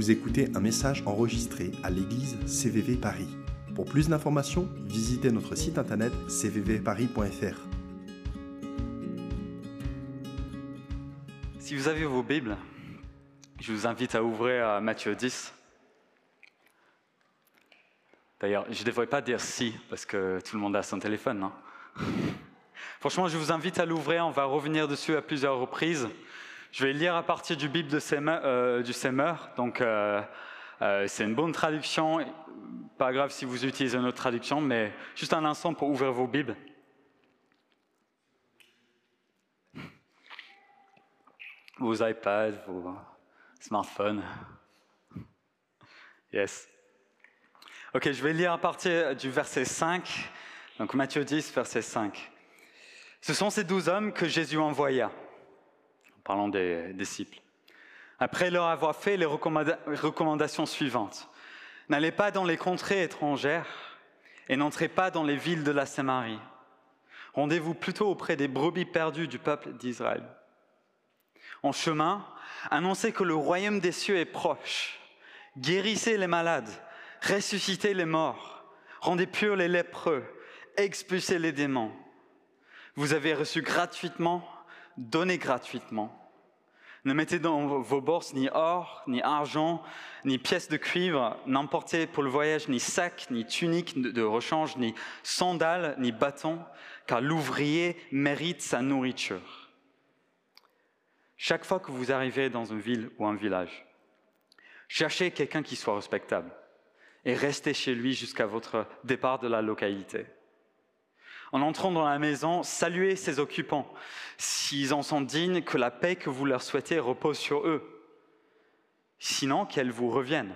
Vous écoutez un message enregistré à l'église CVV Paris. Pour plus d'informations, visitez notre site internet cvvparis.fr. Si vous avez vos Bibles, je vous invite à ouvrir à Matthieu 10. D'ailleurs, je ne devrais pas dire si, parce que tout le monde a son téléphone. non Franchement, je vous invite à l'ouvrir, on va revenir dessus à plusieurs reprises. Je vais lire à partir du Bible euh, du Semeur. Donc, euh, euh, c'est une bonne traduction. Pas grave si vous utilisez une autre traduction, mais juste un instant pour ouvrir vos Bibles. Vos iPads, vos smartphones. Yes. Ok, je vais lire à partir du verset 5. Donc Matthieu 10, verset 5. Ce sont ces douze hommes que Jésus envoya parlant des disciples. Après leur avoir fait les recommandations suivantes, n'allez pas dans les contrées étrangères et n'entrez pas dans les villes de la Samarie. Rendez-vous plutôt auprès des brebis perdues du peuple d'Israël. En chemin, annoncez que le royaume des cieux est proche. Guérissez les malades, ressuscitez les morts, rendez purs les lépreux, expulsez les démons. Vous avez reçu gratuitement, donnez gratuitement. Ne mettez dans vos bourses ni or, ni argent, ni pièces de cuivre, n'emportez pour le voyage ni sac, ni tunique de rechange, ni sandales, ni bâton, car l'ouvrier mérite sa nourriture. Chaque fois que vous arrivez dans une ville ou un village, cherchez quelqu'un qui soit respectable et restez chez lui jusqu'à votre départ de la localité. En entrant dans la maison, saluez ses occupants. S'ils en sont dignes, que la paix que vous leur souhaitez repose sur eux. Sinon, qu'elle vous revienne.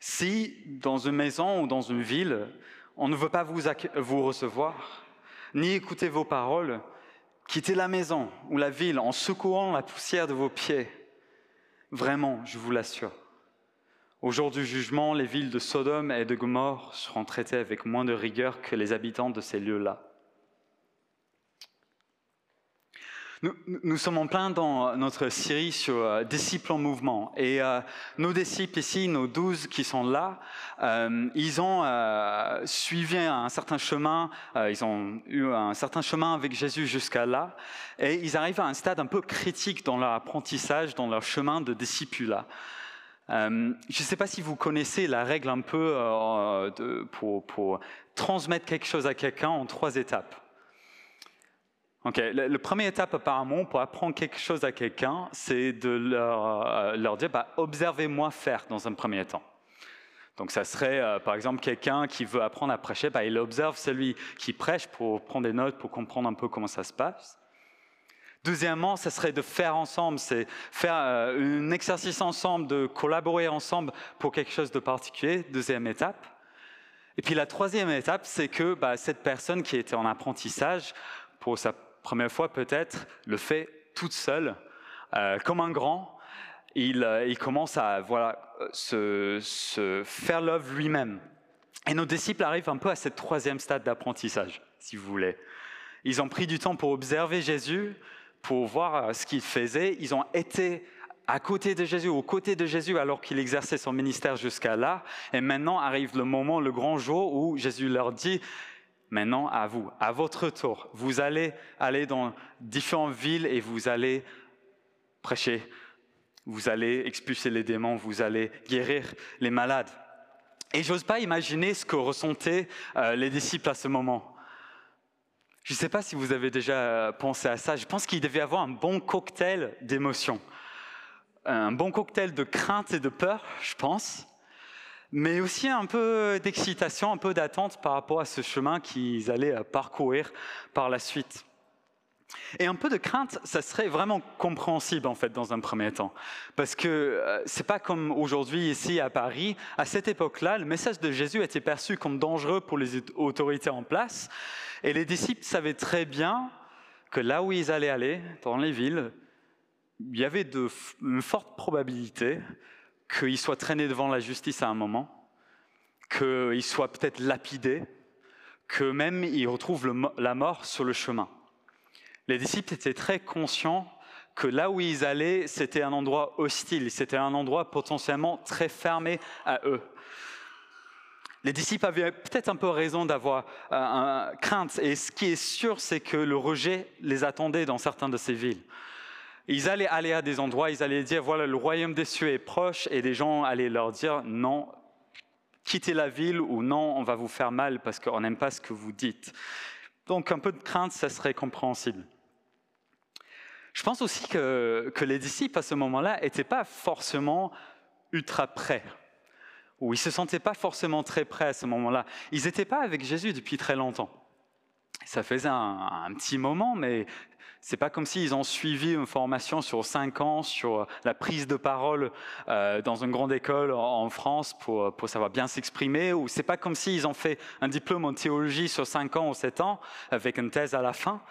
Si, dans une maison ou dans une ville, on ne veut pas vous, vous recevoir, ni écouter vos paroles, quittez la maison ou la ville en secouant la poussière de vos pieds. Vraiment, je vous l'assure. Au jour du jugement, les villes de Sodome et de Gomorre seront traitées avec moins de rigueur que les habitants de ces lieux-là. Nous, sommes en plein dans notre série sur euh, disciples en mouvement. Et euh, nos disciples ici, nos douze qui sont là, euh, ils ont suivi un certain chemin, ils ont eu un certain chemin avec Jésus jusqu'à là, et ils arrivent à un stade un peu critique dans leur apprentissage, dans leur chemin de disciple-là. Euh, je ne sais pas si vous connaissez la règle un peu euh, pour, transmettre quelque chose à quelqu'un en trois étapes. Okay. Le, première étape apparemment pour apprendre quelque chose à quelqu'un, c'est de leur, euh, dire bah, observez-moi faire dans un premier temps. Donc ça serait par exemple quelqu'un qui veut apprendre à prêcher, bah, il observe celui qui prêche pour prendre des notes, pour comprendre un peu comment ça se passe. Deuxièmement, ce serait de faire ensemble, c'est faire euh, un exercice ensemble, de collaborer ensemble pour quelque chose de particulier. Deuxième étape. Et puis la troisième étape, c'est que bah, cette personne qui était en apprentissage, pour sa première fois peut-être, le fait toute seule, euh, comme un grand. Il, euh, il commence à voilà, se, se faire l'œuvre lui-même. Et nos disciples arrivent un peu à ce troisième stade d'apprentissage, si vous voulez. Ils ont pris du temps pour observer Jésus, pour voir euh, ce qu'il faisait. Ils ont été à côté de Jésus, aux côtés de Jésus, alors qu'il exerçait son ministère jusqu'à là. Et maintenant arrive le moment, le grand jour, où Jésus leur dit, maintenant à vous, à votre tour, vous allez aller dans différentes villes et vous allez prêcher, vous allez expulser les démons, vous allez guérir les malades. Et j'ose pas imaginer ce que ressentaient euh, les disciples à ce moment. Je ne sais pas si vous avez déjà euh, pensé à ça. Je pense qu'il devait avoir un bon cocktail d'émotions. Un bon cocktail de crainte et de peur, je pense. Mais aussi un peu d'excitation, un peu d'attente par rapport à ce chemin qu'ils allaient euh, parcourir par la suite. Et un peu de crainte, ça serait vraiment compréhensible en fait dans un premier temps, parce que euh, c'est pas comme aujourd'hui ici à Paris. À cette époque-là, le message de Jésus était perçu comme dangereux pour les autorités en place, et les disciples savaient très bien que là où ils allaient aller, dans les villes, il y avait de, une forte probabilité qu'ils soient traînés devant la justice à un moment, qu'ils soient peut-être lapidés, que même ils retrouvent la mort sur le chemin. Les disciples étaient très conscients que là où ils allaient, c'était un endroit hostile, c'était un endroit potentiellement très fermé à eux. Les disciples avaient peut-être un peu raison d'avoir euh, crainte, et ce qui est sûr, c'est que le rejet les attendait dans certaines de ces villes. Ils allaient aller à des endroits, ils allaient dire, voilà, le royaume des cieux est proche, et des gens allaient leur dire, non, quittez la ville, ou non, on va vous faire mal parce qu'on n'aime pas ce que vous dites. Donc un peu de crainte, ça serait compréhensible. Je pense aussi que, les disciples à ce moment-là n'étaient pas forcément ultra prêts, ou ils ne se sentaient pas forcément très prêts à ce moment-là. Ils n'étaient pas avec Jésus depuis très longtemps. Ça faisait un, petit moment, mais c'est pas comme s'ils ont suivi une formation sur cinq ans sur la prise de parole euh, dans une grande école en France pour, pour savoir bien s'exprimer, ou c'est pas comme s'ils ont fait un diplôme en théologie sur cinq ans ou sept ans avec une thèse à la fin.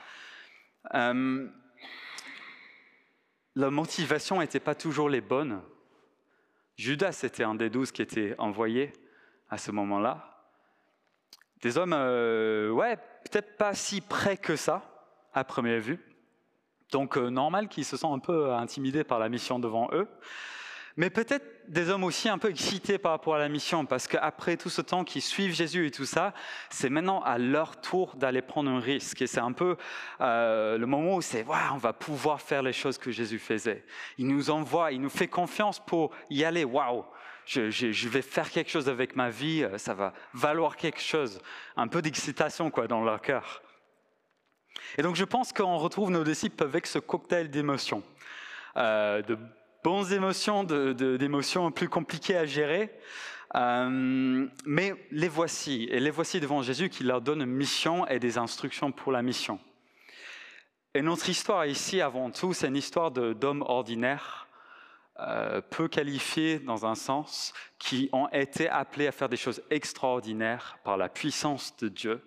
Euh, la motivation n'était pas toujours les bonnes. Judas était un des douze qui était envoyé à ce moment-là. Des hommes, euh, ouais, peut-être pas si près que ça, à première vue. Donc euh, normal qu'ils se sentent un peu intimidés par la mission devant eux. Mais peut-être des hommes aussi un peu excités par rapport à la mission, parce qu'après tout ce temps qu'ils suivent Jésus et tout ça, c'est maintenant à leur tour d'aller prendre un risque. Et c'est un peu euh, le moment où c'est, waouh, on va pouvoir faire les choses que Jésus faisait. Il nous envoie, il nous fait confiance pour y aller. Waouh, je, vais faire quelque chose avec ma vie, euh, ça va valoir quelque chose. Un peu d'excitation quoi dans leur cœur. Et donc je pense qu'on retrouve nos disciples avec ce cocktail d'émotions, euh, de bonnes émotions, d'émotions plus compliquées à gérer. Euh, mais les voici, et les voici devant Jésus qui leur donne une mission et des instructions pour la mission. Et notre histoire ici, avant tout, c'est une histoire d'hommes ordinaires, euh, peu qualifiés dans un sens, qui ont été appelés à faire des choses extraordinaires par la puissance de Dieu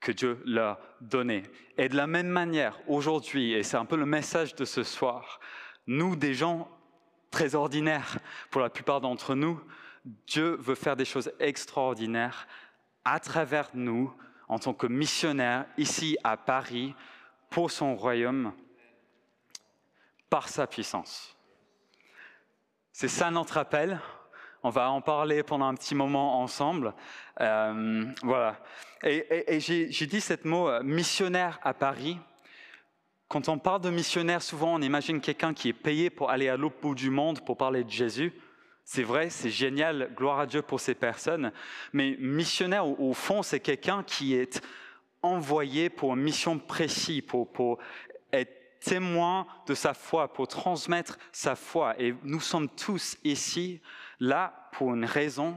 que Dieu leur donnait. Et de la même manière, aujourd'hui, et c'est un peu le message de ce soir, nous, des gens très ordinaires, pour la plupart d'entre nous, Dieu veut faire des choses extraordinaires à travers nous, en tant que missionnaires, ici à Paris, pour son royaume, par sa puissance. C'est ça notre appel. On va en parler pendant un petit moment ensemble. Euh, voilà. Et, j'ai dit ce mot euh, missionnaire à Paris. Quand on parle de missionnaire, souvent on imagine quelqu'un qui est payé pour aller à l'autre bout du monde pour parler de Jésus. C'est vrai, c'est génial, gloire à Dieu pour ces personnes. Mais missionnaire, au, fond, c'est quelqu'un qui est envoyé pour une mission précise, pour, pour être témoin de sa foi, pour transmettre sa foi. Et nous sommes tous ici, là, pour une raison,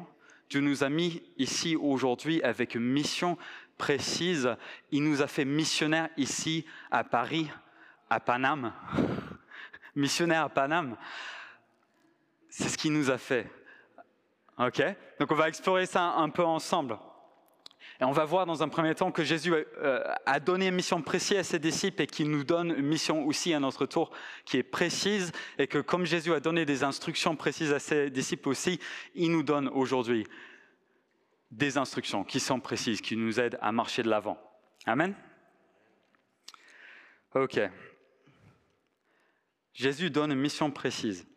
Dieu nous a mis ici aujourd'hui avec une mission précise. Il nous a fait missionnaires ici à Paris, à Paname. missionnaire à Paname. C'est ce qu'il nous a fait. OK? Donc on va explorer ça un peu ensemble. Et on va voir dans un premier temps que Jésus euh, a donné une mission précise à ses disciples et qu'il nous donne une mission aussi à notre tour qui est précise et que comme Jésus a donné des instructions précises à ses disciples aussi, il nous donne aujourd'hui des instructions qui sont précises, qui nous aident à marcher de l'avant. Amen? Ok. Jésus donne une mission précise.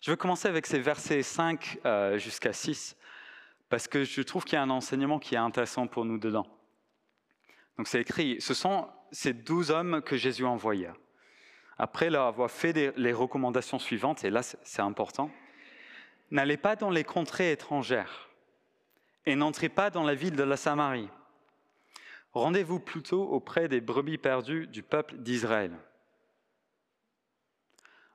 Je vais commencer avec ces versets 5 euh, jusqu'à 6 parce que je trouve qu'il y a un enseignement qui est intéressant pour nous dedans. Donc c'est écrit, ce sont ces douze hommes que Jésus envoya. Après leur avoir fait les recommandations suivantes, et là c'est important, n'allez pas dans les contrées étrangères et n'entrez pas dans la ville de la Samarie. Rendez-vous plutôt auprès des brebis perdues du peuple d'Israël.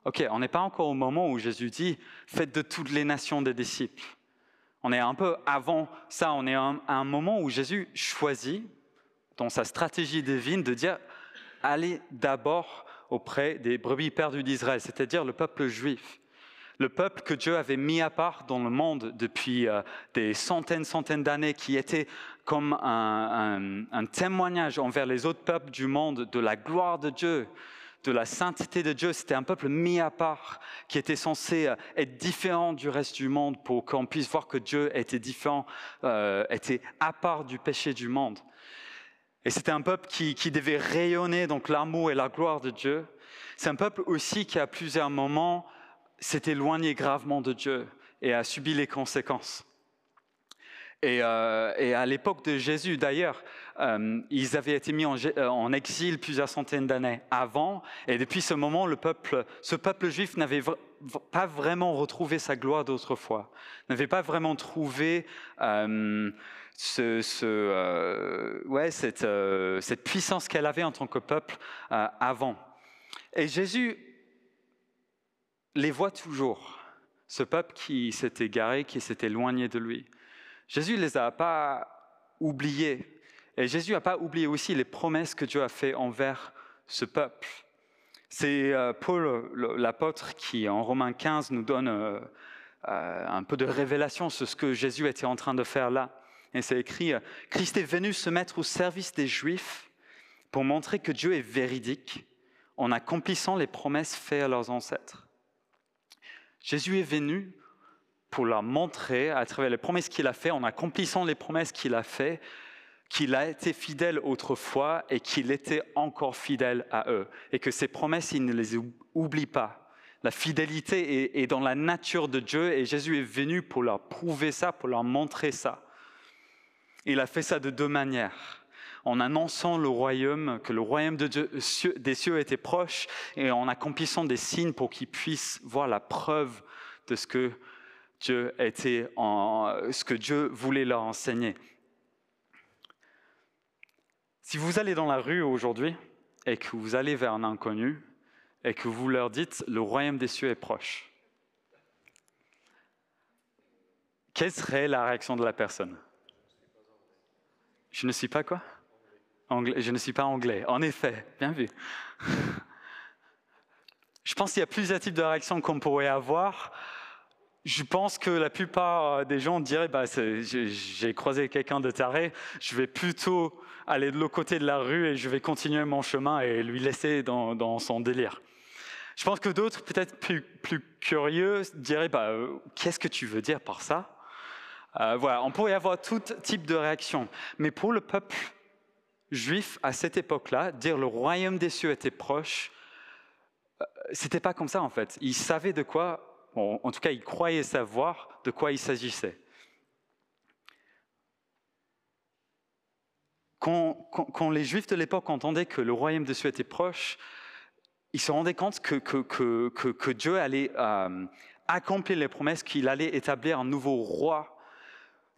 Ok, on n'est pas encore au moment où Jésus dit, faites de toutes les nations des disciples. On est un peu avant ça, on est à un moment où Jésus choisit, dans sa stratégie divine, de dire allez d'abord auprès des brebis perdues d'Israël, c'est-à-dire le peuple juif. Le peuple que Dieu avait mis à part dans le monde depuis euh, des centaines, centaines d'années, qui était comme un, un témoignage envers les autres peuples du monde de la gloire de Dieu, de la sainteté de Dieu. C'était un peuple mis à part qui était censé euh, être différent du reste du monde pour qu'on puisse voir que Dieu était différent, euh, était à part du péché du monde. Et c'était un peuple qui, devait rayonner donc l'amour et la gloire de Dieu. C'est un peuple aussi qui, à plusieurs moments, s'est éloigné gravement de Dieu et a subi les conséquences. Et, euh, à l'époque de Jésus, d'ailleurs, euh, ils avaient été mis euh, en, exil plusieurs centaines d'années avant, et depuis ce moment, ce peuple juif n'avait pas vraiment retrouvé sa gloire d'autrefois, n'avait pas vraiment trouvé cette, cette puissance qu'elle avait en tant que peuple avant. Et Jésus les voit toujours, ce peuple qui s'est égaré, qui s'est éloigné de lui. Jésus ne les a pas oubliés. Et Jésus n'a pas oublié aussi les promesses que Dieu a faites envers ce peuple. C'est euh, Paul, l'apôtre, qui en Romains 15 nous donne euh, euh, un peu de révélation sur ce que Jésus était en train de faire là. Et c'est écrit, Christ est venu se mettre au service des Juifs pour montrer que Dieu est véridique en accomplissant les promesses faites à leurs ancêtres. Jésus est venu pour leur montrer, à travers les promesses qu'il a faites, en accomplissant les promesses qu'il a faites, qu'il a été fidèle autrefois et qu'il était encore fidèle à eux. Et que ces promesses, il ne les oublie pas. La fidélité est, dans la nature de Dieu et Jésus est venu pour leur prouver ça, pour leur montrer ça. Il a fait ça de deux manières en annonçant le royaume, que le royaume des cieux était proche, et en accomplissant des signes pour qu'ils puissent voir la preuve de ce que Dieu était, en, ce que Dieu voulait leur enseigner. Si vous allez dans la rue aujourd'hui et que vous allez vers un inconnu et que vous leur dites le royaume des cieux est proche, quelle serait la réaction de la personne? Je ne suis pas quoi? Je ne suis pas anglais. En effet, bien vu. Je pense qu'il y a plusieurs types de réactions qu'on pourrait avoir. Je pense que la plupart des gens diraient bah, j'ai croisé quelqu'un de taré, je vais plutôt aller de l'autre côté de la rue et je vais continuer mon chemin et lui laisser dans, son délire. Je pense que d'autres, peut-être plus, curieux, diraient bah, euh, qu'est-ce que tu veux dire par ça? Euh, Voilà, on pourrait avoir tout type de réaction. Mais pour le peuple juif à cette époque-là, dire le royaume des cieux était proche, euh, c'était pas comme ça en fait. Ils savaient de quoi, en tout cas ils croyaient savoir de quoi il s'agissait. Quand, les juifs de l'époque entendaient que le royaume des cieux était proche, ils se rendaient compte que, que, Dieu allait euh, accomplir les promesses, qu'il allait établir un nouveau roi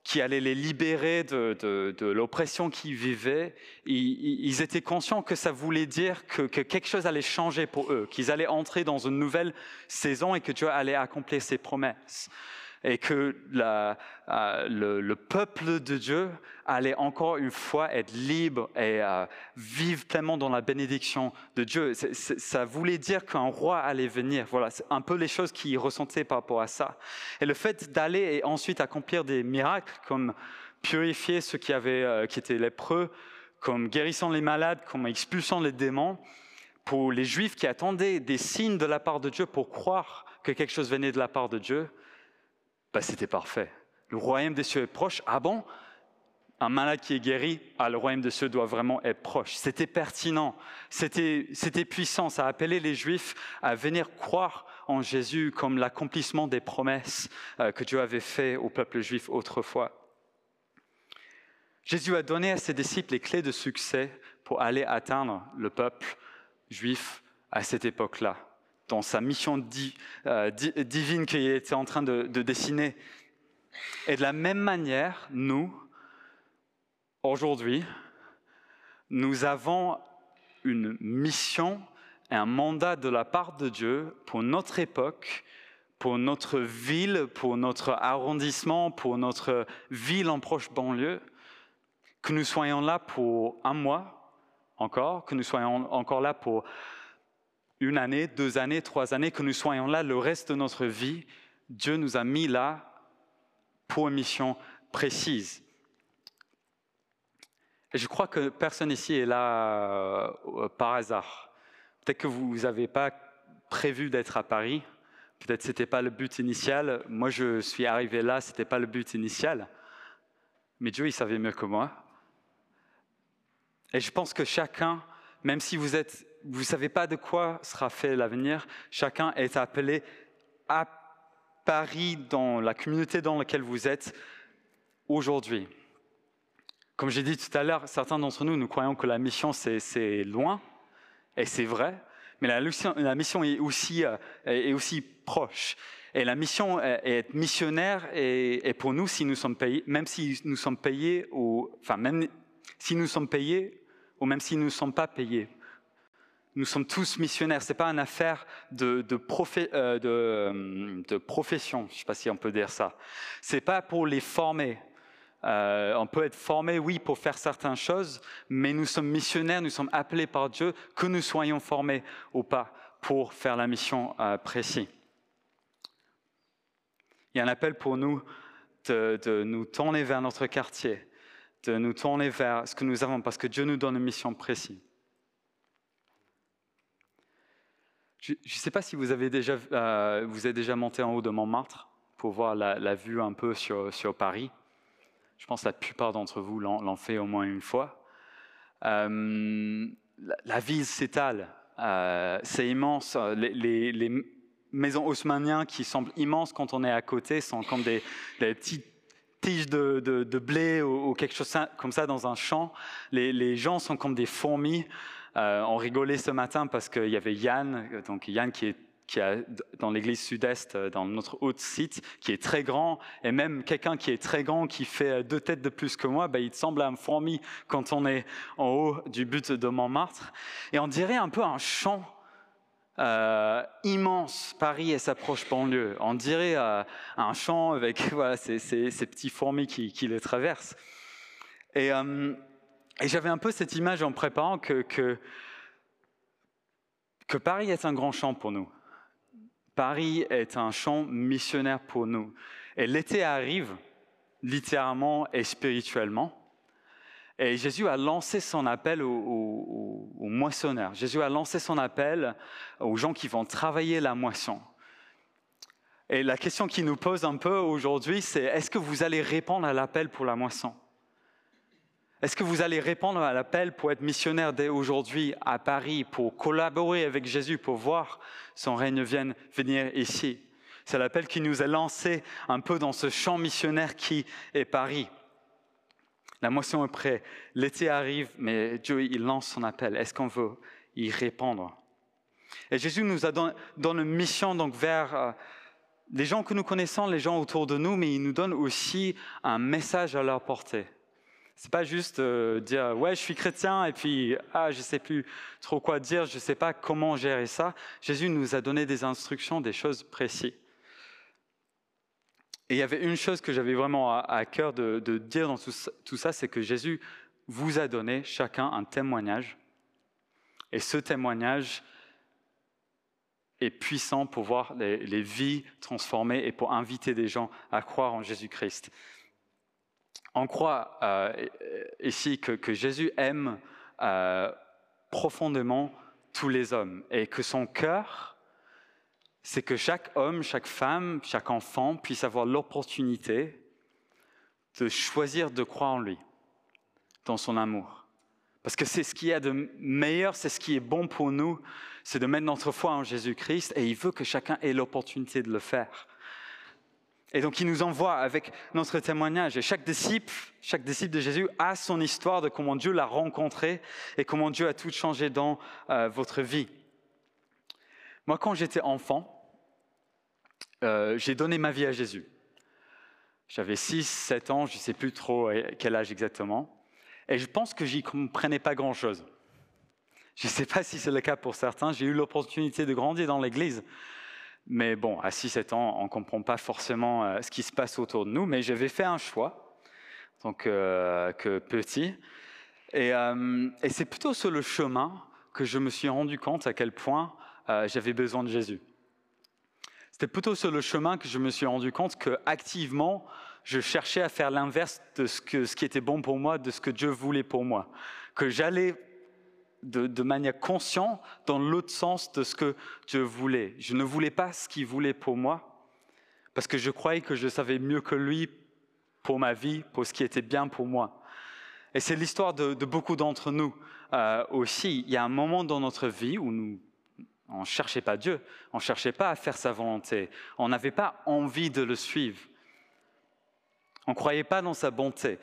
qui allait les libérer de, l'oppression qu'ils vivaient, ils, étaient conscients que ça voulait dire que, quelque chose allait changer pour eux, qu'ils allaient entrer dans une nouvelle saison et que Dieu allait accomplir ses promesses et que euh, le, peuple de Dieu allait encore une fois être libre et euh, vivre pleinement dans la bénédiction de Dieu. ça voulait dire qu'un roi allait venir. Voilà, c'est un peu les choses qu'ils ressentaient par rapport à ça. Et le fait d'aller et ensuite accomplir des miracles comme purifier ceux qui, avaient, euh, qui étaient lépreux, comme guérissant les malades, comme expulsant les démons, pour les Juifs qui attendaient des signes de la part de Dieu pour croire que quelque chose venait de la part de Dieu, bah, c'était parfait. Le royaume des cieux est proche. Ah bon? Un malade qui est guéri, ah, le royaume des cieux doit vraiment être proche. C'était pertinent, c'était, puissant. Ça a appelé les Juifs à venir croire en Jésus comme l'accomplissement des promesses euh, que Dieu avait faites au peuple juif autrefois. Jésus a donné à ses disciples les clés de succès pour aller atteindre le peuple juif à cette époque-là dans sa mission euh, divine qu'il était en train de, dessiner. Et de la même manière, nous, aujourd'hui, nous avons une mission et un mandat de la part de Dieu pour notre époque, pour notre ville, pour notre arrondissement, pour notre ville en proche banlieue, que nous soyons là pour un mois encore, que nous soyons encore là pour une année, deux années, trois années, que nous soyons là le reste de notre vie, Dieu nous a mis là pour une mission précise. Je crois que personne ici est là euh, par hasard. Peut-être que vous n'avez pas prévu d'être à Paris, peut-être que ce n'était pas le but initial. Moi, je suis arrivé là, ce n'était pas le but initial. Mais Dieu, il savait mieux que moi. Et je pense que chacun, même si vous êtes vous ne savez pas de quoi sera fait l'avenir. Chacun est appelé à Paris, dans la communauté dans laquelle vous êtes aujourd'hui. Comme j'ai dit tout à l'heure, certains d'entre nous, nous croyons que la mission, c'est loin, et c'est vrai, mais la mission, euh, est aussi proche. Et la mission est missionnaire et, pour nous, même si nous sommes payés, ou, même si nous sommes payés, ou même si nous ne sommes pas payés, nous sommes tous missionnaires. C'est pas une affaire de, de, euh, de, profession. Je sais pas si on peut dire ça. C'est pas pour les former. Euh, on peut être formé, oui, pour faire certaines choses, mais nous sommes missionnaires, nous sommes appelés par Dieu, que nous soyons formés ou pas, pour faire la mission euh, précise. Il y a un appel pour nous de, nous tourner vers notre quartier, de nous tourner vers ce que nous avons, parce que Dieu nous donne une mission précise. Je ne sais pas si vous avez déjà, euh, vous êtes déjà monté en haut de Montmartre pour voir la, vue un peu sur, sur, Paris. Je pense que la plupart d'entre vous l'ont fait au moins une fois. Euh, la, ville s'étale, euh, c'est immense. Les, maisons haussmanniennes qui semblent immenses quand on est à côté sont comme des, petites tiges de, blé ou, quelque chose comme ça dans un champ. Les gens sont comme des fourmis. Euh, on rigolait ce matin parce qu'il y avait Yann, donc Yann qui est dans l'église sud-est, euh, dans notre haut site, qui est très grand, et même quelqu'un qui est très grand, qui fait euh, deux têtes de plus que moi, ben, il semble un fourmi quand on est en haut du but de Montmartre. Et on dirait un peu un champ immense, Paris et sa proche banlieue. On dirait un champ avec voilà, ces, petits fourmis qui, qui le traversent. Et et j'avais un peu cette image en préparant que, que, Paris est un grand champ pour nous. Paris est un champ missionnaire pour nous. Et l'été arrive, littéralement et spirituellement. Et Jésus a lancé son appel aux, aux, moissonneurs. Jésus a lancé son appel aux gens qui vont travailler la moisson. Et la question qui nous pose un peu aujourd'hui, c'est est-ce que vous allez répondre à l'appel pour la moisson? Est-ce que vous allez répondre à l'appel pour être missionnaire dès aujourd'hui à Paris, pour collaborer avec Jésus, pour voir son règne venir ici? C'est l'appel qui nous a lancé un peu dans ce champ missionnaire qui est Paris. La moisson est prête, l'été arrive, mais Dieu, lance son appel. Est-ce qu'on veut y répondre? Et Jésus nous a donné, une mission donc vers euh, les gens que nous connaissons, les gens autour de nous, mais il nous donne aussi un message à leur porter. C'est pas juste euh, dire ouais je suis chrétien et puis ah je sais plus trop quoi dire, je sais pas comment gérer ça. Jésus nous a donné des instructions, des choses précises. Et il y avait une chose que j'avais vraiment à, cœur de, dire dans tout ça, c'est que Jésus vous a donné chacun un témoignage. Et ce témoignage est puissant pour voir les, les vies transformées et pour inviter des gens à croire en Jésus-Christ on croit euh, ici que, Jésus aime euh, profondément tous les hommes et que son cœur, c'est que chaque homme, chaque femme, chaque enfant puisse avoir l'opportunité de choisir de croire en lui, dans son amour. Parce que c'est ce qui est de meilleur, c'est ce qui est bon pour nous, c'est de mettre notre foi en Jésus-Christ et il veut que chacun ait l'opportunité de le faire. Et donc il nous envoie avec notre témoignage. Et chaque disciple, chaque disciple de Jésus a son histoire de comment Dieu l'a rencontré et comment Dieu a tout changé dans euh, votre vie. Moi, quand j'étais enfant, euh, j'ai donné ma vie à Jésus. J'avais 6, 7 ans, je ne sais plus trop quel âge exactement. Et je pense que j'y comprenais pas grand-chose. Je ne sais pas si c'est le cas pour certains. J'ai eu l'opportunité de grandir dans l'Église. Mais bon, à 6-7 ans, on ne comprend pas forcément euh, ce qui se passe autour de nous, mais j'avais fait un choix, donc euh, que petit. Euh, et, c'est plutôt sur le chemin que je me suis rendu compte à quel point j'avais besoin de Jésus. C'était plutôt sur le chemin que je me suis rendu compte que activement, je cherchais à faire l'inverse de ce, ce qui était bon pour moi, de ce que Dieu voulait pour moi. Que j'allais de, manière consciente dans l'autre sens de ce que je voulais. Je ne voulais pas ce qu'il voulait pour moi, parce que je croyais que je savais mieux que lui pour ma vie, pour ce qui était bien pour moi. Et c'est l'histoire de, beaucoup d'entre nous euh, aussi. Il y a un moment dans notre vie où nous on ne cherchait pas Dieu, on ne cherchait pas à faire sa volonté, on n'avait pas envie de le suivre. On ne croyait pas dans sa bonté.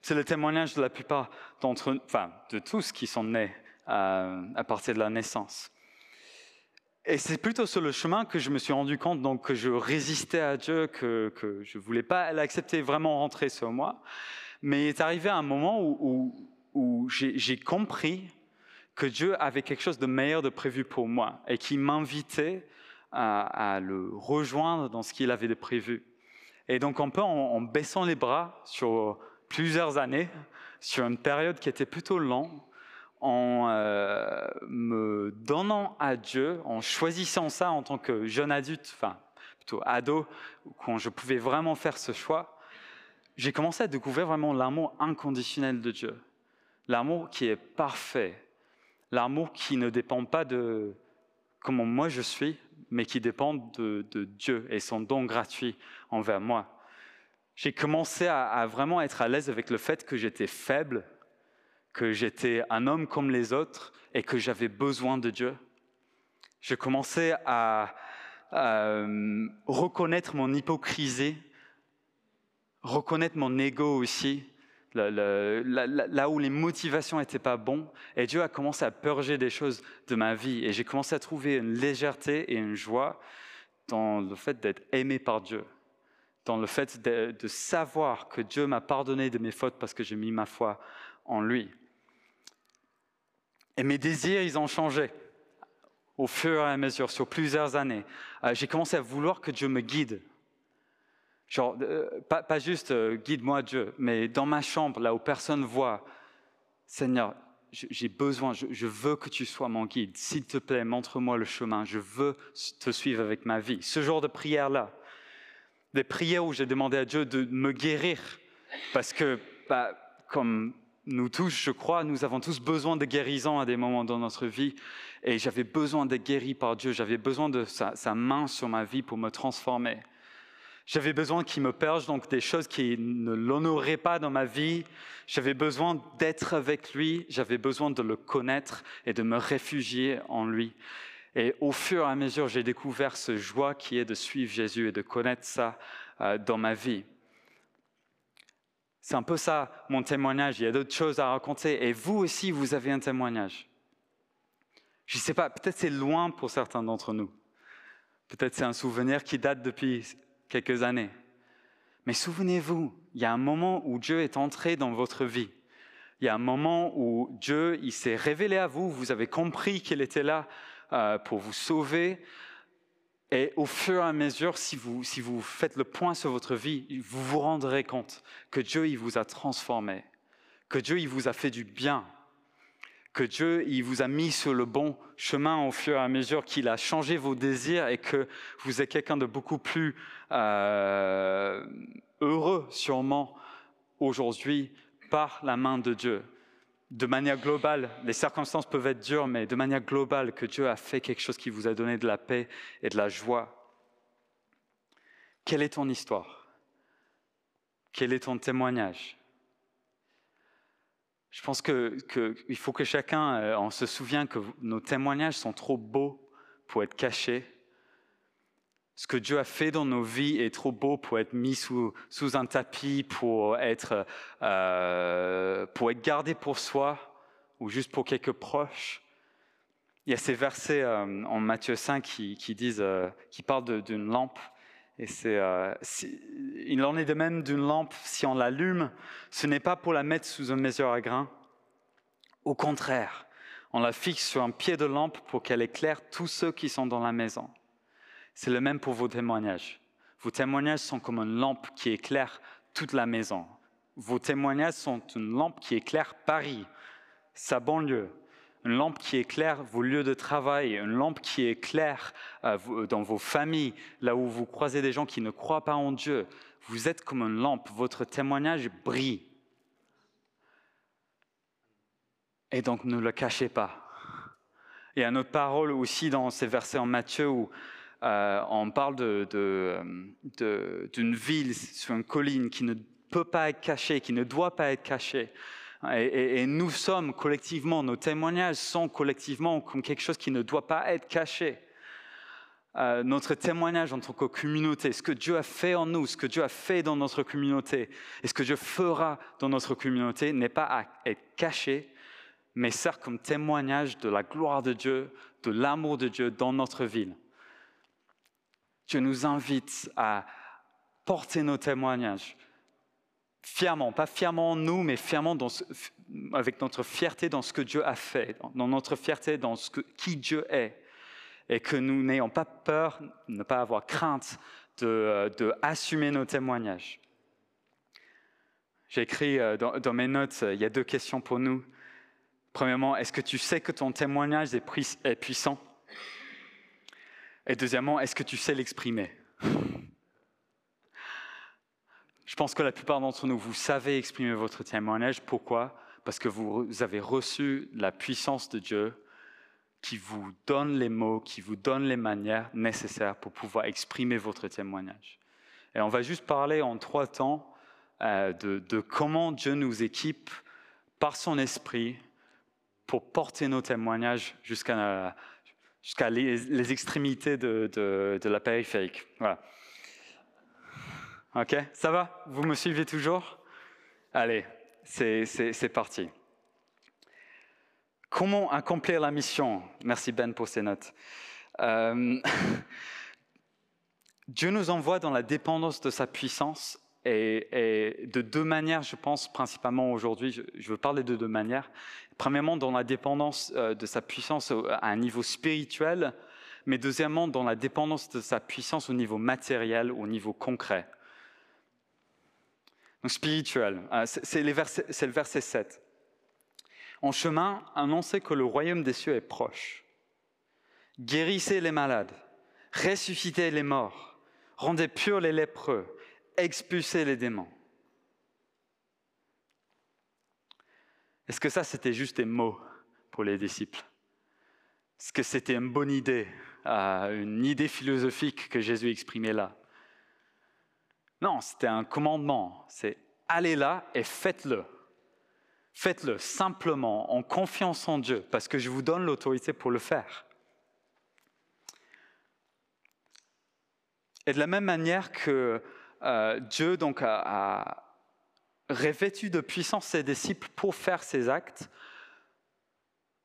C'est le témoignage de la plupart d'entre enfin, de tous qui sont nés euh, à partir de la naissance. Et c'est plutôt sur le chemin que je me suis rendu compte donc, que je résistais à Dieu, que, je ne voulais pas l'accepter vraiment rentrer sur moi. Mais il est arrivé un moment où, j'ai compris que Dieu avait quelque chose de meilleur de prévu pour moi et qui m'invitait à, le rejoindre dans ce qu'il avait de prévu. Et donc un peu en baissant les bras sur plusieurs années, sur une période qui était plutôt longue, en euh, me donnant à Dieu, en choisissant ça en tant que jeune adulte, enfin plutôt ado, quand je pouvais vraiment faire ce choix, j'ai commencé à découvrir vraiment l'amour inconditionnel de Dieu. L'amour qui est parfait. L'amour qui ne dépend pas de comment moi je suis, mais qui dépend de, Dieu et son don gratuit envers moi. J'ai commencé à vraiment être à l'aise avec le fait que j'étais faible, que j'étais un homme comme les autres et que j'avais besoin de Dieu. Je commençais à, euh, reconnaître mon hypocrisie, reconnaître mon ego aussi, là où les motivations n'étaient pas bonnes. Et Dieu a commencé à purger des choses de ma vie. Et j'ai commencé à trouver une légèreté et une joie dans le fait d'être aimé par Dieu, dans le fait de, de savoir que Dieu m'a pardonné de mes fautes parce que j'ai mis ma foi en lui. Et mes désirs, ils ont changé au fur et à mesure, sur plusieurs années. Euh, j'ai commencé à vouloir que Dieu me guide. Genre, euh, pas, juste euh, guide-moi Dieu, mais dans ma chambre, là où personne voit, Seigneur, j'ai besoin, je, veux que tu sois mon guide. S'il te plaît, montre-moi le chemin. Je veux te suivre avec ma vie. Ce genre de prière-là, des prières où j'ai demandé à Dieu de me guérir, parce que, bah, comme nous tous, je crois, nous avons tous besoin de guérison à des moments dans notre vie. Et j'avais besoin d'être guéri par Dieu. J'avais besoin de sa, main sur ma vie pour me transformer. J'avais besoin qu'il me purge donc des choses qui ne l'honoraient pas dans ma vie. J'avais besoin d'être avec lui. J'avais besoin de le connaître et de me réfugier en lui. Et au fur et à mesure, j'ai découvert ce joie qui est de suivre Jésus et de connaître ça euh, dans ma vie. C'est un peu ça mon témoignage. Il y a d'autres choses à raconter. Et vous aussi, vous avez un témoignage. Je ne sais pas, peut-être c'est loin pour certains d'entre nous. Peut-être c'est un souvenir qui date depuis quelques années. Mais souvenez-vous, il y a un moment où Dieu est entré dans votre vie. Il y a un moment où Dieu, il s'est révélé à vous, vous avez compris qu'il était là euh, pour vous sauver, et au fur et à mesure, si vous, faites le point sur votre vie, vous vous rendrez compte que Dieu, vous a transformé, que Dieu, vous a fait du bien, que Dieu, vous a mis sur le bon chemin au fur et à mesure qu'il a changé vos désirs et que vous êtes quelqu'un de beaucoup plus euh, heureux, sûrement, aujourd'hui, par la main de Dieu de manière globale, les circonstances peuvent être dures, mais de manière globale, que Dieu a fait quelque chose qui vous a donné de la paix et de la joie. Quelle est ton histoire? Quel est ton témoignage? Je pense qu'il faut que chacun euh, en se souvienne que nos témoignages sont trop beaux pour être cachés ce que Dieu a fait dans nos vies est trop beau pour être mis sous, un tapis, pour être, euh, pour être gardé pour soi ou juste pour quelques proches. Il y a ces versets euh, en Matthieu 5 qui, disent, euh, qui parlent d'une lampe. Et c'est, il en est de même d'une lampe, si on l'allume, ce n'est pas pour la mettre sous une mesure à grains. Au contraire, on la fixe sur un pied de lampe pour qu'elle éclaire tous ceux qui sont dans la maison. C'est le même pour vos témoignages. Vos témoignages sont comme une lampe qui éclaire toute la maison. Vos témoignages sont une lampe qui éclaire Paris, sa banlieue, une lampe qui éclaire vos lieux de travail, une lampe qui éclaire euh, dans vos familles, là où vous croisez des gens qui ne croient pas en Dieu. Vous êtes comme une lampe, votre témoignage brille. Et donc ne le cachez pas. Il y a une autre parole aussi dans ces versets en Matthieu où euh, on parle d'une ville sur une colline qui ne peut pas être cachée, qui ne doit pas être cachée. Et, nous sommes collectivement, nos témoignages sont collectivement comme quelque chose qui ne doit pas être caché. Euh, notre témoignage en tant que communauté, ce que Dieu a fait en nous, ce que Dieu a fait dans notre communauté, et ce que Dieu fera dans notre communauté n'est pas à être caché, mais sert comme témoignage de la gloire de Dieu, de l'amour de Dieu dans notre ville. Dieu nous invite à porter nos témoignages fièrement, pas fièrement en nous, mais fièrement avec notre fierté dans ce que Dieu a fait, dans notre fierté dans ce que, qui Dieu est, et que nous n'ayons pas peur, ne pas avoir crainte de, de assumer nos témoignages. J'ai écrit euh, dans, dans, mes notes, il y a deux questions pour nous. Premièrement, est-ce que tu sais que ton témoignage est puissant? Et deuxièmement, est-ce que tu sais l'exprimer? Je pense que la plupart d'entre nous, vous savez exprimer votre témoignage. Pourquoi? Parce que vous avez reçu la puissance de Dieu qui vous donne les mots, qui vous donne les manières nécessaires pour pouvoir exprimer votre témoignage. Et on va juste parler en trois temps euh, de, comment Dieu nous équipe par son esprit pour porter nos témoignages jusqu'à les, extrémités de, de la périphérique. Voilà. Ok, ça va? Vous me suivez toujours? Allez, c'est parti. Comment accomplir la mission? Merci Ben pour ces notes. Euh, Dieu nous envoie dans la dépendance de sa puissance et, de deux manières, je pense, principalement aujourd'hui. Je, je, veux parler de deux manières. Premièrement, dans la dépendance euh, de sa puissance à un niveau spirituel, mais deuxièmement, dans la dépendance de sa puissance au niveau matériel, au niveau concret spirituel. Ah, c'est le verset 7. En chemin, annoncez que le royaume des cieux est proche. Guérissez les malades, ressuscitez les morts, rendez purs les lépreux, expulsez les démons. Est-ce que ça, c'était juste des mots pour les disciples? Est-ce que c'était une bonne idée, euh, une idée philosophique que Jésus exprimait là? Non, c'était un commandement. C'est allez là et faites-le. Faites-le simplement, en confiance en Dieu, parce que je vous donne l'autorité pour le faire. Et de la même manière que euh, Dieu donc a, a, revêtu de puissance ses disciples pour faire ses actes,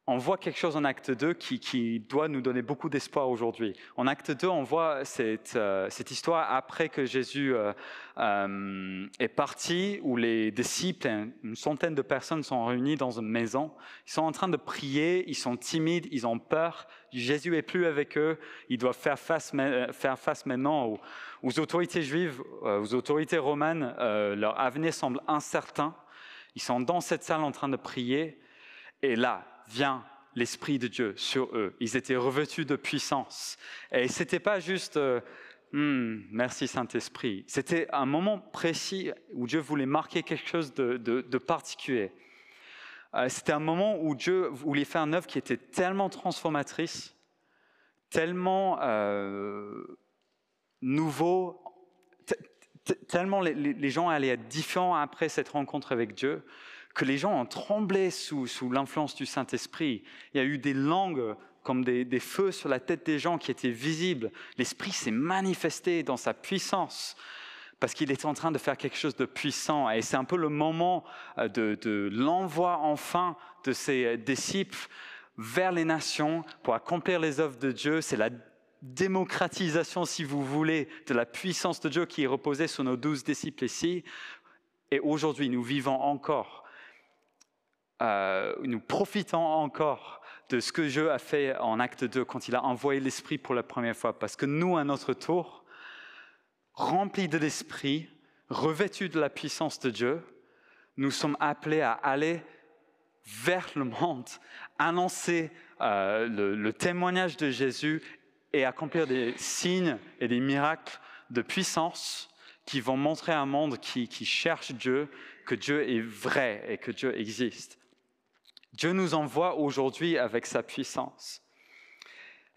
on voit quelque chose en acte 2 qui, doit nous donner beaucoup d'espoir aujourd'hui. En acte 2, on voit cette, euh, histoire après que Jésus euh, euh, est parti, où les disciples, une centaine de personnes sont réunies dans une maison. Ils sont en train de prier, ils sont timides, ils ont peur. Jésus est plus avec eux. Ils doivent faire face, faire face maintenant aux, aux autorités juives, aux autorités romaines. leur avenir semble incertain. Ils sont dans cette salle en train de prier. Et là, vient l'Esprit de Dieu sur eux. Ils étaient revêtus de puissance. Et ce n'était pas juste euh, hmm, merci Saint-Esprit. C'était un moment précis où Dieu voulait marquer quelque chose de, particulier. Euh, c'était un moment où Dieu voulait faire une œuvre qui était tellement transformatrice, tellement euh, nouveau, tellement les, les gens allaient être différents après cette rencontre avec Dieu que les gens ont tremblé sous, l'influence du Saint-Esprit. Il y a eu des langues comme des, feux sur la tête des gens qui étaient visibles. L'Esprit s'est manifesté dans sa puissance parce qu'il est en train de faire quelque chose de puissant. Et c'est un peu le moment euh, de, de l'envoi enfin de ses disciples vers les nations pour accomplir les œuvres de Dieu. C'est la démocratisation, si vous voulez, de la puissance de Dieu qui est reposée sur nos douze disciples ici. Et aujourd'hui, nous vivons encore euh, nous profitons encore de ce que Dieu a fait en acte 2 quand il a envoyé l'Esprit pour la première fois. Parce que nous, à notre tour, remplis de l'Esprit, revêtus de la puissance de Dieu, nous sommes appelés à aller vers le monde, annoncer euh, le, témoignage de Jésus et accomplir des signes et des miracles de puissance qui vont montrer à un monde qui cherche Dieu que Dieu est vrai et que Dieu existe. Dieu nous envoie aujourd'hui avec sa puissance.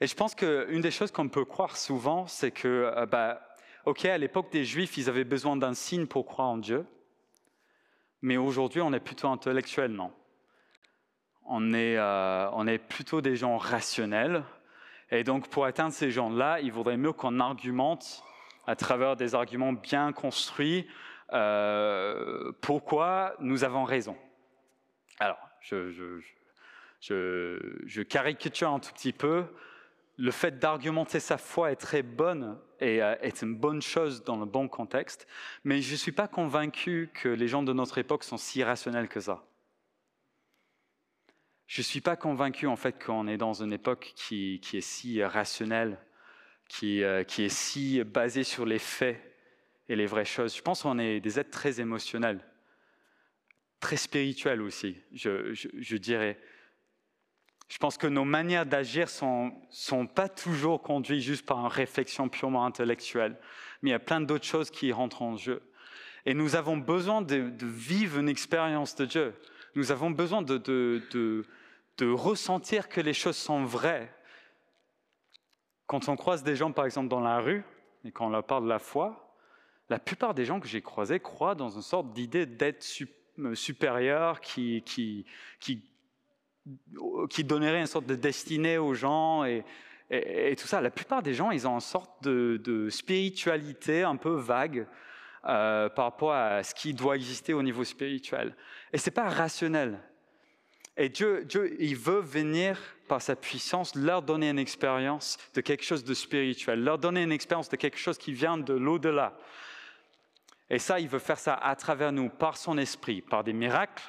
Et je pense qu'une des choses qu'on peut croire souvent, c'est que, euh, bah, OK, à l'époque des Juifs, ils avaient besoin d'un signe pour croire en Dieu. Mais aujourd'hui, on est plutôt intellectuel, non on est, euh, on est plutôt des gens rationnels. Et donc, pour atteindre ces gens-là, il vaudrait mieux qu'on argumente à travers des arguments bien construits euh, pourquoi nous avons raison. Alors, je, je, caricature un tout petit peu. Le fait d'argumenter sa foi est très bonne et euh, est une bonne chose dans le bon contexte, mais je ne suis pas convaincu que les gens de notre époque sont si rationnels que ça. Je ne suis pas convaincu en fait qu'on est dans une époque qui, est si rationnelle, qui, euh, qui, est si basée sur les faits et les vraies choses. Je pense qu'on est des êtres très émotionnels, très spirituels aussi, je, dirais. Je pense que nos manières d'agir ne sont, pas toujours conduites juste par une réflexion purement intellectuelle, mais il y a plein d'autres choses qui rentrent en jeu. Et nous avons besoin de, vivre une expérience de Dieu. Nous avons besoin de, ressentir que les choses sont vraies. Quand on croise des gens, par exemple, dans la rue, et quand on leur parle de la foi, la plupart des gens que j'ai croisés croient dans une sorte d'idée d'être euh, supérieur qui, qui, qui, qui, donnerait une sorte de destinée aux gens et, et, tout ça. La plupart des gens, ils ont une sorte de, spiritualité un peu vague euh, par rapport à ce qui doit exister au niveau spirituel. Et ce n'est pas rationnel. Et Dieu, Dieu, il veut venir par sa puissance leur donner une expérience de quelque chose de spirituel, leur donner une expérience de quelque chose qui vient de l'au-delà. Et ça, il veut faire ça à travers nous, par son esprit, par des miracles,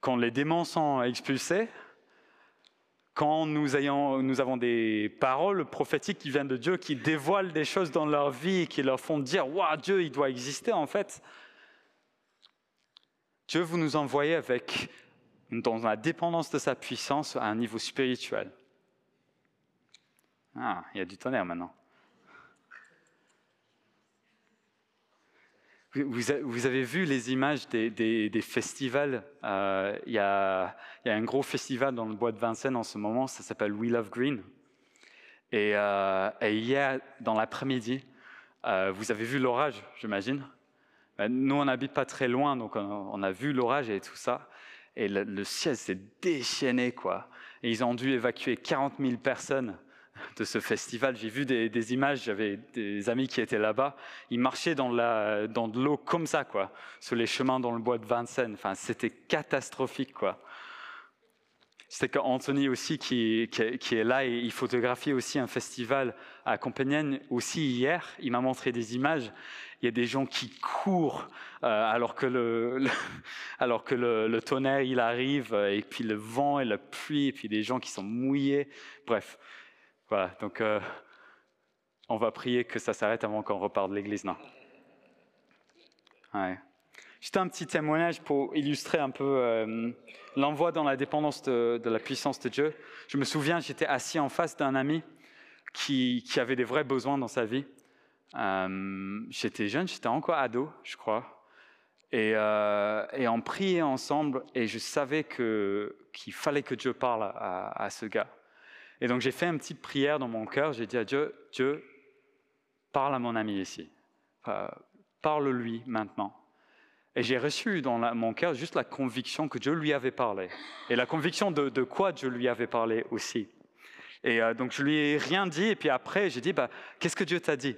quand les démons sont expulsés, quand nous, avons des paroles prophétiques qui viennent de Dieu, qui dévoilent des choses dans leur vie qui leur font dire Waouh, Dieu, il doit exister en fait. Dieu, vous nous envoyez avec dans la dépendance de sa puissance à un niveau spirituel. Ah, il y a du tonnerre maintenant. Vous avez vu les images des, festivals euh, il, y a, un gros festival dans le bois de Vincennes en ce moment, ça s'appelle We Love Green. Et, euh, hier, dans l'après-midi, euh, vous avez vu l'orage, j'imagine. Nous, on n'habite pas très loin, donc on a vu l'orage et tout ça et le, ciel s'est déchaîné, quoi. Et ils ont dû évacuer 40 000 personnes de ce festival. J'ai vu des, images, j'avais des amis qui étaient là-bas. Ils marchaient dans, de l'eau comme ça, quoi, sur les chemins dans le bois de Vincennes. Enfin, c'était catastrophique, quoi. C'est qu'Anthony aussi qui, est là et il photographie aussi un festival à Compiègne aussi hier. Il m'a montré des images il y a des gens qui courent euh, alors que, le, le, tonnerre il arrive, et puis le vent et la pluie, et puis des gens qui sont mouillés. Bref, voilà. Donc, euh, on va prier que ça s'arrête avant qu'on reparte de l'église, non? Juste un petit témoignage pour illustrer un peu l'envoi dans la dépendance de, la puissance de Dieu. Je me souviens, j'étais assis en face d'un ami qui, avait des vrais besoins dans sa vie. Euh, j'étais jeune, j'étais encore ado, je crois. Et, euh, on priait ensemble et je savais qu'il fallait que Dieu parle à, ce gars. Et donc j'ai fait une petite prière dans mon cœur, j'ai dit à Dieu, Dieu, parle à mon ami ici. Parle-lui maintenant. Et j'ai reçu dans mon cœur juste la conviction que Dieu lui avait parlé. Et la conviction de, quoi Dieu lui avait parlé aussi. Et euh, donc je lui ai rien dit. Et puis après, j'ai dit, bah, qu'est-ce que Dieu t'a dit?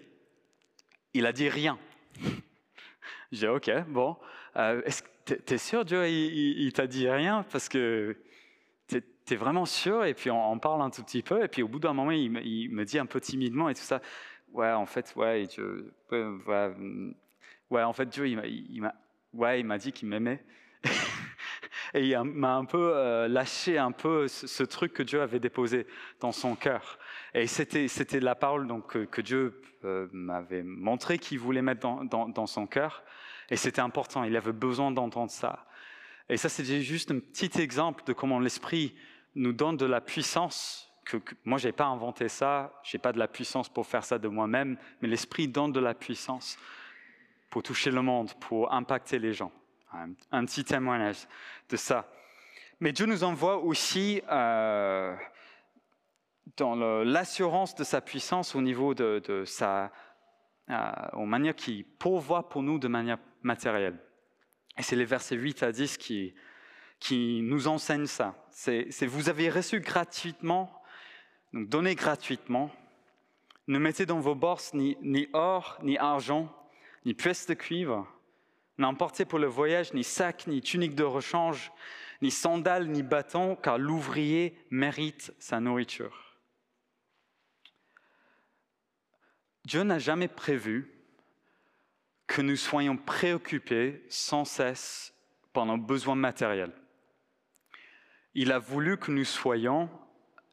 Il a dit rien. J'ai ok, bon. Euh, t'es sûr, Dieu, il, t'a dit rien? Parce que t'es es vraiment sûr Et puis on, parle un tout petit peu. Et puis au bout d'un moment, il, me dit un peu timidement et tout ça. Ouais, en fait, ouais, Dieu, ouais, en fait, Dieu, il m'a, ouais, il m'a dit qu'il m'aimait. et il m'a un peu euh, lâché un peu ce, truc que Dieu avait déposé dans son cœur. Et c'était, c'était la parole donc, que, Dieu m'avait montré qu'il voulait mettre dans, dans, son cœur. Et c'était important, il avait besoin d'entendre ça. Et ça, c'était juste un petit exemple de comment l'Esprit nous donne de la puissance. Que, moi, je n'ai pas inventé ça, je n'ai pas de la puissance pour faire ça de moi-même, mais l'Esprit donne de la puissance pour toucher le monde, pour impacter les gens. Un, petit témoignage de ça. Mais Dieu nous envoie aussi euh, dans l'assurance de sa puissance au niveau de, sa, euh, aux manières qui pourvoit pour nous de manière matérielle. Et c'est les versets 8 à 10 qui, qui nous enseignent ça. C'est vous avez reçu gratuitement, donc donné gratuitement. Ne mettez dans vos bourses ni, ni or, ni argent, ni pièces de cuivre. N'emportez pour le voyage ni sac, ni tunique de rechange, ni sandales, ni bâton, car l'ouvrier mérite sa nourriture. Dieu n'a jamais prévu que nous soyons préoccupés sans cesse par nos besoins matériels. Il a voulu que nous soyons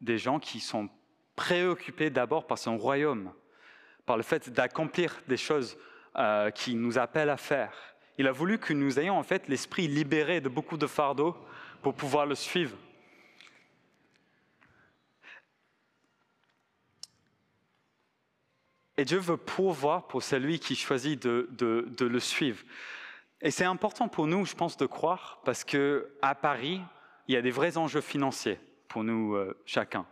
des gens qui sont préoccupés d'abord par son royaume, par le fait d'accomplir des choses euh, qui nous appellent à faire. Il a voulu que nous ayons en fait l'esprit libéré de beaucoup de fardeaux pour pouvoir le suivre. Et Dieu veut pourvoir pour celui qui choisit de, le suivre. Et c'est important pour nous, je pense, de croire, parce que à Paris, il y a des vrais enjeux financiers pour nous euh, chacun.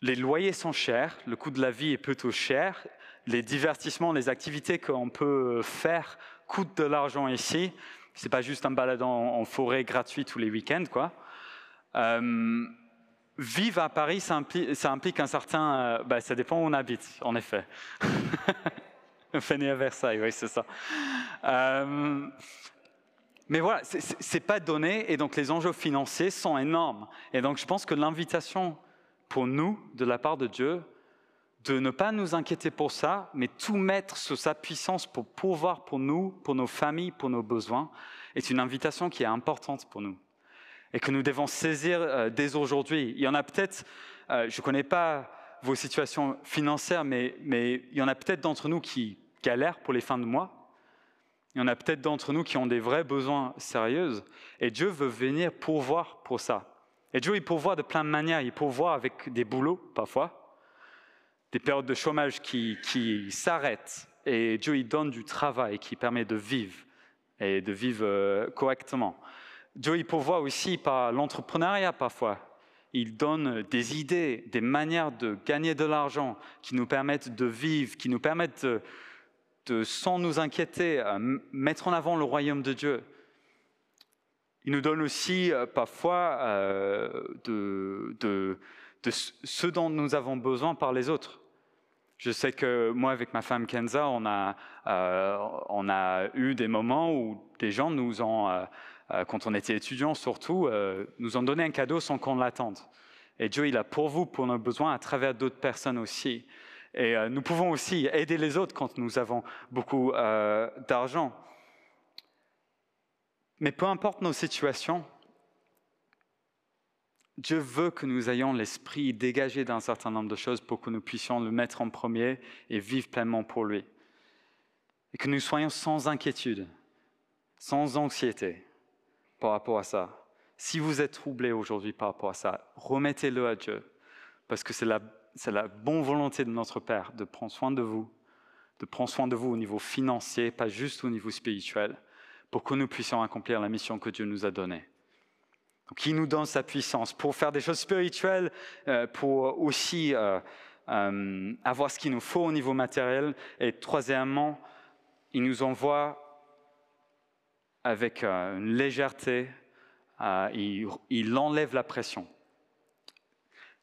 Les loyers sont chers, le coût de la vie est plutôt cher, les divertissements, les activités qu'on peut faire coûtent de l'argent ici. C'est pas juste un balade en, forêt gratuit tous les week-ends, quoi. Euh, Vivre à Paris, ça implique, un certain... Bah, ça dépend où on habite, en effet. Venez à Versailles, oui, c'est ça. Euh, mais voilà, c'est pas donné, et donc les enjeux financiers sont énormes. Et donc je pense que l'invitation pour nous, de la part de Dieu, de ne pas nous inquiéter pour ça, mais tout mettre sous sa puissance pour pouvoir pour nous, pour nos familles, pour nos besoins, est une invitation qui est importante pour nous et que nous devons saisir euh, dès aujourd'hui. Il y en a peut-être, euh, je ne connais pas vos situations financières, mais, il y en a peut-être d'entre nous qui galèrent pour les fins de mois. Il y en a peut-être d'entre nous qui ont des vrais besoins sérieux. Et Dieu veut venir pourvoir pour ça. Et Dieu, il pourvoit de plein de manières. Il pourvoit avec des boulots, parfois, des périodes de chômage qui, qui s'arrêtent. Et Dieu, il donne du travail qui permet de vivre et de vivre euh, correctement. Dieu il pourvoit aussi par l'entrepreneuriat parfois. Il donne des idées, des manières de gagner de l'argent qui nous permettent de vivre, qui nous permettent de, sans nous inquiéter, euh, mettre en avant le royaume de Dieu. Il nous donne aussi euh, parfois euh, de, ce dont nous avons besoin par les autres. Je sais que moi, avec ma femme Kenza, on a, eu des moments où des gens nous ont quand on était étudiant surtout, euh, nous ont donné un cadeau sans qu'on l'attende. Et Dieu, il a pour vous, pour nos besoins, à travers d'autres personnes aussi. Et euh, nous pouvons aussi aider les autres quand nous avons beaucoup d'argent. Mais peu importe nos situations, Dieu veut que nous ayons l'esprit dégagé d'un certain nombre de choses pour que nous puissions le mettre en premier et vivre pleinement pour lui. Et que nous soyons sans inquiétude, sans anxiété, par rapport à ça. Si vous êtes troublé aujourd'hui par rapport à ça, remettez-le à Dieu, parce que c'est la, bonne volonté de notre Père de prendre soin de vous, de prendre soin de vous au niveau financier, pas juste au niveau spirituel, pour que nous puissions accomplir la mission que Dieu nous a donnée. Donc, il nous donne sa puissance pour faire des choses spirituelles, euh, pour aussi euh, euh, avoir ce qu'il nous faut au niveau matériel. Et troisièmement, il nous envoie avec euh, une légèreté, euh, il, enlève la pression.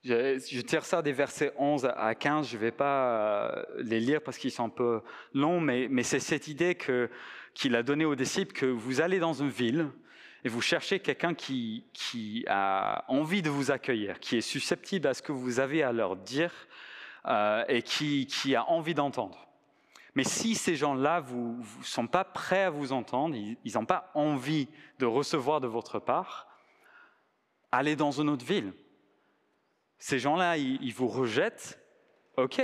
Je, tire ça des versets 11 à 15, je ne vais pas euh, les lire parce qu'ils sont un peu longs, mais, c'est cette idée qu'il a donnée aux disciples que vous allez dans une ville et vous cherchez quelqu'un qui, a envie de vous accueillir, qui est susceptible à ce que vous avez à leur dire et qui a envie d'entendre. Mais si ces gens-là ne sont pas prêts à vous entendre, ils n'ont pas envie de recevoir de votre part, allez dans une autre ville. Ces gens-là, ils, vous rejettent, ok,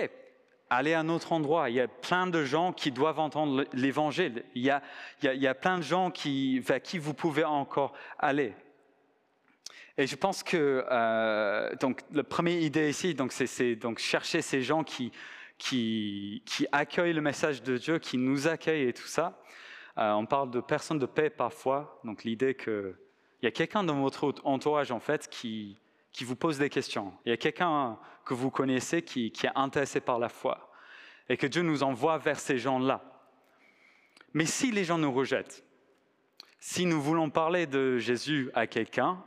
allez à un autre endroit. Il y a plein de gens qui doivent entendre l'évangile. Il y a, plein de gens qui, vers qui vous pouvez encore aller. Et je pense que euh, donc, la première idée ici, c'est donc chercher ces gens qui, qui, accueillent le message de Dieu, qui nous accueillent et tout ça. Euh, on parle de personnes de paix parfois, donc l'idée qu'il y a quelqu'un dans votre entourage en fait qui, qui vous pose des questions. Il y a quelqu'un que vous connaissez qui est intéressé par la foi et que Dieu nous envoie vers ces gens-là. Mais si les gens nous rejettent, Si nous voulons parler de Jésus à quelqu'un,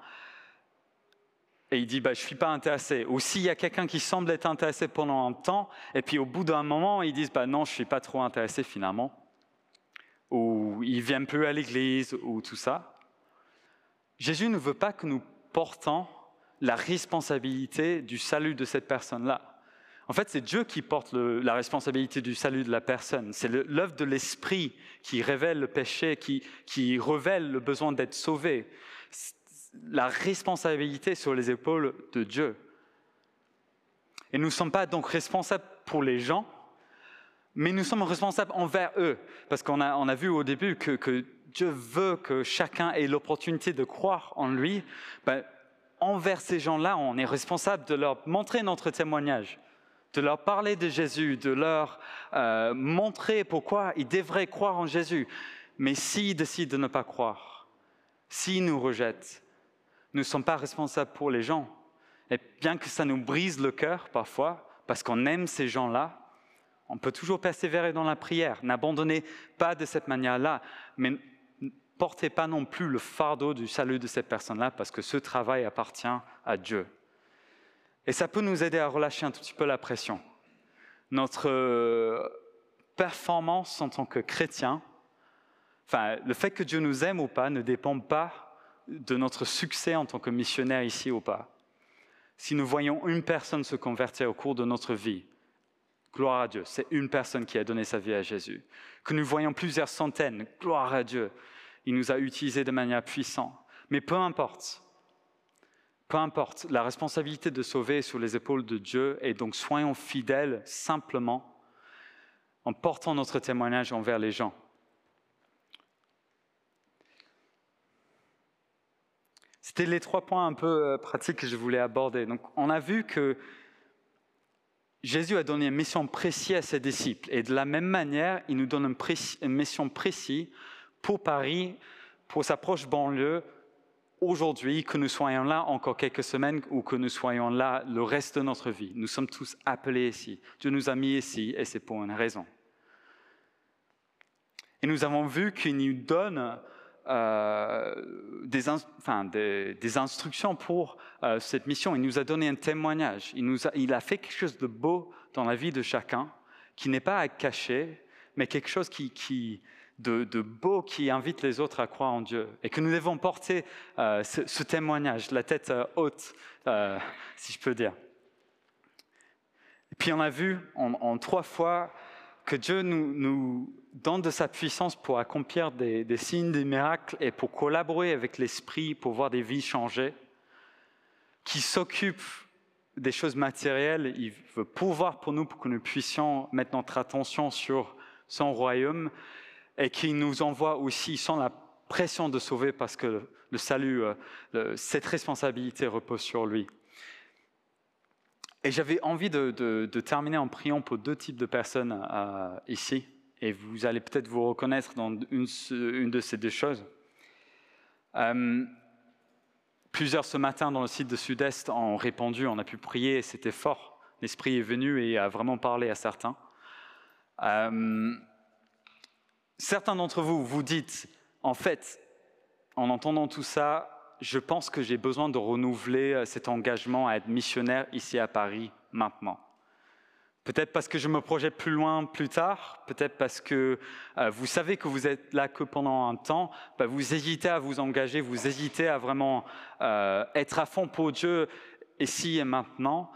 et il dit bah, Je ne suis pas intéressé. Ou s'il y a quelqu'un qui semble être intéressé pendant un temps, et puis au bout d'un moment, ils disent bah, Non, je ne suis pas trop intéressé finalement. Ou ils ne viennent plus à l'église, ou tout ça. Jésus ne veut pas que nous portons la responsabilité du salut de cette personne-là. En fait, c'est Dieu qui porte la responsabilité du salut de la personne. C'est l'œuvre de l'Esprit qui révèle le péché, qui, qui révèle le besoin d'être sauvé la responsabilité sur les épaules de Dieu. Et nous ne sommes pas donc responsables pour les gens, mais nous sommes responsables envers eux. Parce qu'on a, on a vu au début que, Dieu veut que chacun ait l'opportunité de croire en lui. Ben, envers ces gens-là, on est responsable de leur montrer notre témoignage, de leur parler de Jésus, de leur euh, montrer pourquoi ils devraient croire en Jésus. Mais s'ils décident de ne pas croire, s'ils nous rejettent, nous ne sommes pas responsables pour les gens. Et bien que ça nous brise le cœur parfois, parce qu'on aime ces gens-là, on peut toujours persévérer dans la prière. N'abandonnez pas de cette manière-là, mais ne portez pas non plus le fardeau du salut de cette personne-là, parce que ce travail appartient à Dieu. Et ça peut nous aider à relâcher un tout petit peu la pression. Notre euh, performance en tant que chrétien, enfin, le fait que Dieu nous aime ou pas ne dépend pas de notre succès en tant que missionnaire ici ou pas. Si nous voyons une personne se convertir au cours de notre vie, gloire à Dieu, c'est une personne qui a donné sa vie à Jésus. Que nous voyons plusieurs centaines, gloire à Dieu, il nous a utilisés de manière puissante. Mais peu importe, peu importe, la responsabilité de sauver est sur les épaules de Dieu et donc soyons fidèles simplement en portant notre témoignage envers les gens. C'était les trois points un peu euh, pratiques que je voulais aborder. Donc, on a vu que Jésus a donné une mission précise à ses disciples. Et de la même manière, il nous donne une, mission précise pour Paris, pour sa proche banlieue, aujourd'hui, que nous soyons là encore quelques semaines ou que nous soyons là le reste de notre vie. Nous sommes tous appelés ici. Dieu nous a mis ici et c'est pour une raison. Et nous avons vu qu'il nous donne euh, des, enfin, des, instructions pour euh, cette mission. Il nous a donné un témoignage. Il, nous a, il a fait quelque chose de beau dans la vie de chacun, qui n'est pas à cacher, mais quelque chose qui, qui de, beau qui invite les autres à croire en Dieu. Et que nous devons porter euh, ce, témoignage, la tête haute, si je peux dire. Et puis on a vu en, trois fois que Dieu nous, donne de sa puissance pour accomplir des, signes, des miracles et pour collaborer avec l'Esprit, pour voir des vies changer, qui s'occupe des choses matérielles, il veut pouvoir pour nous, pour que nous puissions mettre notre attention sur son royaume, et qui nous envoie aussi sans la pression de sauver, parce que le salut, euh, cette responsabilité repose sur lui. Et j'avais envie de, terminer en priant pour deux types de personnes euh, ici, et vous allez peut-être vous reconnaître dans une, de ces deux choses. Euh, plusieurs ce matin dans le site de Sud-Est ont répondu, on a pu prier, c'était fort. L'Esprit est venu et a vraiment parlé à certains. Euh, certains d'entre vous vous dites, en fait, en entendant tout ça, je pense que j'ai besoin de renouveler euh, cet engagement à être missionnaire ici à Paris maintenant. Peut-être parce que je me projette plus loin plus tard, peut-être parce que euh, vous savez que vous êtes là que pendant un temps, bah, vous hésitez à vous engager, vous hésitez à vraiment euh, être à fond pour Dieu ici et maintenant,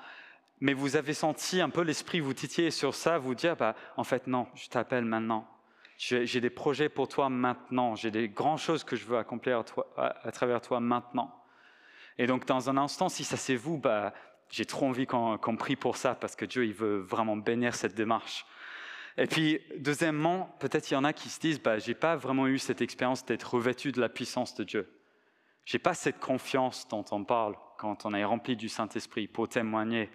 mais vous avez senti un peu l'esprit vous titiller sur ça, vous dire, bah, en fait non, je t'appelle maintenant, j'ai des projets pour toi maintenant. J'ai des grandes choses que je veux accomplir à, travers toi maintenant. Et donc, dans un instant, si ça c'est vous, bah, j'ai trop envie qu'on prie pour ça parce que Dieu, il veut vraiment bénir cette démarche. Et puis, deuxièmement, peut-être il y en a qui se disent, bah, j'ai pas vraiment eu cette expérience d'être revêtu de la puissance de Dieu. J'ai pas cette confiance dont on parle quand on est rempli du Saint-Esprit pour témoigner,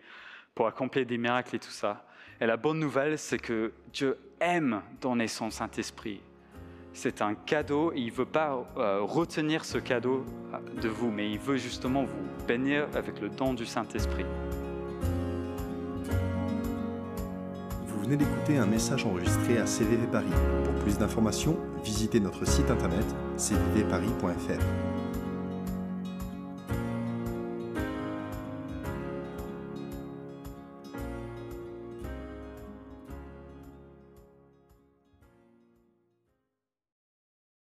pour accomplir des miracles et tout ça. Et la bonne nouvelle, c'est que Dieu aime donner son Saint-Esprit. C'est un cadeau il ne veut pas euh, retenir ce cadeau de vous, mais il veut justement vous bénir avec le don du Saint-Esprit. venez d'écouter un message enregistré à CVV Paris. Pour plus d'informations, visitez notre site internet cvvparis.fr.